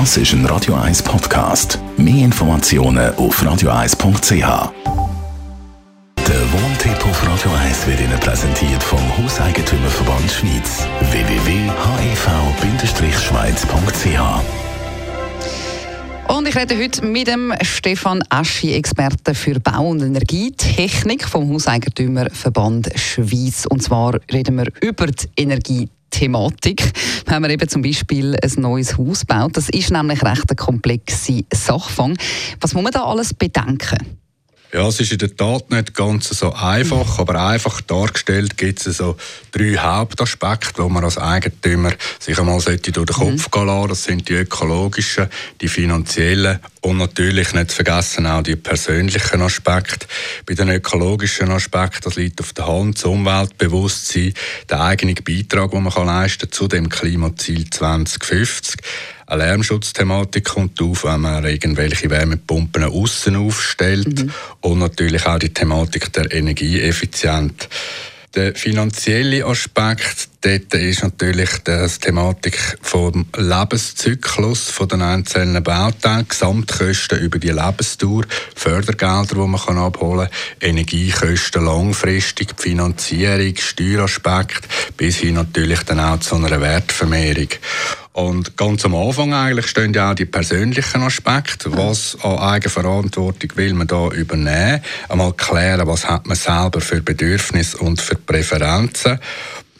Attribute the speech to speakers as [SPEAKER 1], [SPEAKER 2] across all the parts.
[SPEAKER 1] Das ist ein Radio 1 Podcast. Mehr Informationen auf radio1.ch. Der Wohntipp auf Radio 1 wird Ihnen präsentiert vom Hauseigentümerverband Schweiz. www.hev-schweiz.ch
[SPEAKER 2] und ich rede heute mit dem Stefan Aschi, Experte für Bau- und Energietechnik vom Hauseigentümerverband Schweiz. Und zwar reden wir über die Energiethematik. Wenn man eben zum Beispiel ein neues Haus baut, das ist nämlich recht eine komplexe Sachfang. Was muss man da alles bedenken?
[SPEAKER 3] Ja, es ist in der Tat nicht ganz so einfach, aber einfach dargestellt gibt es so drei Hauptaspekte, die man als Eigentümer sich einmal durch den Kopf mhm. gehen lassen. Das sind die ökologischen, die finanziellen und natürlich nicht zu vergessen auch die persönlichen Aspekte. Bei den ökologischen Aspekten, das liegt auf der Hand, das Umweltbewusstsein, der eigene Beitrag, den man leisten kann zu dem Klimaziel 2050 eine Lärmschutzthematik kommt auf, wenn man irgendwelche Wärmepumpen außen aufstellt mhm. und natürlich auch die Thematik der Energieeffizienz. Der finanzielle Aspekt dort ist natürlich die Thematik vom Lebenszyklus von den einzelnen Bauteilen, Gesamtkosten über die Lebensdauer, Fördergelder, die man kann abholen kann, Energiekosten langfristig, die Finanzierung, Steueraspekt, bis hin natürlich dann auch zu einer Wertvermehrung. Und ganz am Anfang eigentlich stehen ja auch die persönlichen Aspekte. Was an Eigenverantwortung will man da übernehmen? Einmal klären, was hat man selber für Bedürfnisse und für Präferenzen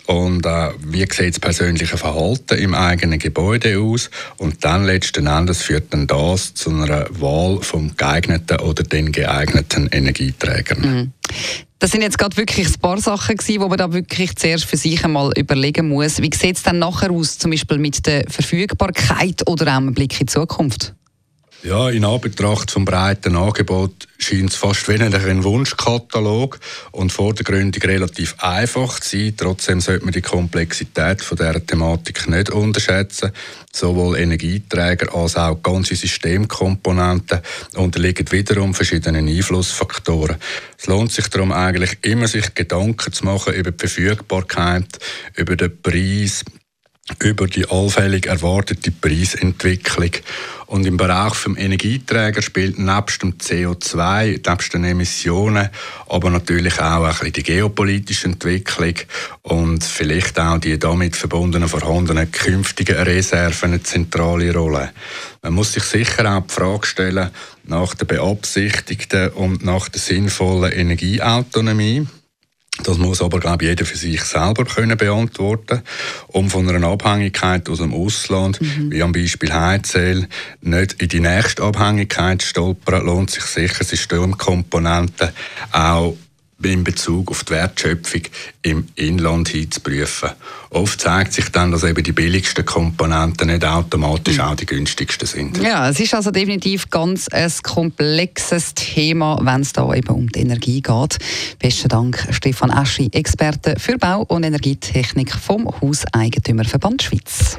[SPEAKER 3] und äh, wie sieht das persönliche Verhalten im eigenen Gebäude aus und dann letzten Endes führt dann das zu einer Wahl vom geeigneten oder den geeigneten Energieträgern. Mhm.
[SPEAKER 2] Das sind jetzt gerade wirklich ein paar Sachen gewesen, wo man da wirklich zuerst für sich einmal überlegen muss. Wie sieht es dann nachher aus, zum Beispiel mit der Verfügbarkeit oder auch im Blick in die Zukunft?
[SPEAKER 3] Ja, in Anbetracht vom breiten Angebot scheint es fast wie ein Wunschkatalog und vor der Gründung relativ einfach zu sein. Trotzdem sollte man die Komplexität von dieser Thematik nicht unterschätzen. Sowohl Energieträger als auch ganze Systemkomponenten unterliegen wiederum verschiedenen Einflussfaktoren. Es lohnt sich darum eigentlich immer, sich Gedanken zu machen über die Verfügbarkeit, über den Preis, über die allfällig erwartete Preisentwicklung. Und im Bereich vom Energieträger spielt nebst dem CO2, nebst den Emissionen, aber natürlich auch ein die geopolitische Entwicklung und vielleicht auch die damit verbundenen vorhandenen künftigen Reserven eine zentrale Rolle. Man muss sich sicher auch die Frage stellen nach der beabsichtigten und nach der sinnvollen Energieautonomie. Das muss aber, glaube ich, jeder für sich selber können beantworten Um von einer Abhängigkeit aus dem Ausland, mhm. wie am Beispiel Heizöl, nicht in die nächste Abhängigkeit zu stolpern, lohnt sich sicher Systemkomponenten auch in Bezug auf die Wertschöpfung im Inland hin zu prüfen. Oft zeigt sich dann, dass eben die billigsten Komponenten nicht automatisch mhm. auch die günstigsten sind.
[SPEAKER 2] Ja, es ist also definitiv ganz ein komplexes Thema, wenn es da eben um die Energie geht. Besten Dank, Stefan Aschi, Experte für Bau- und Energietechnik vom Hauseigentümerverband Schweiz.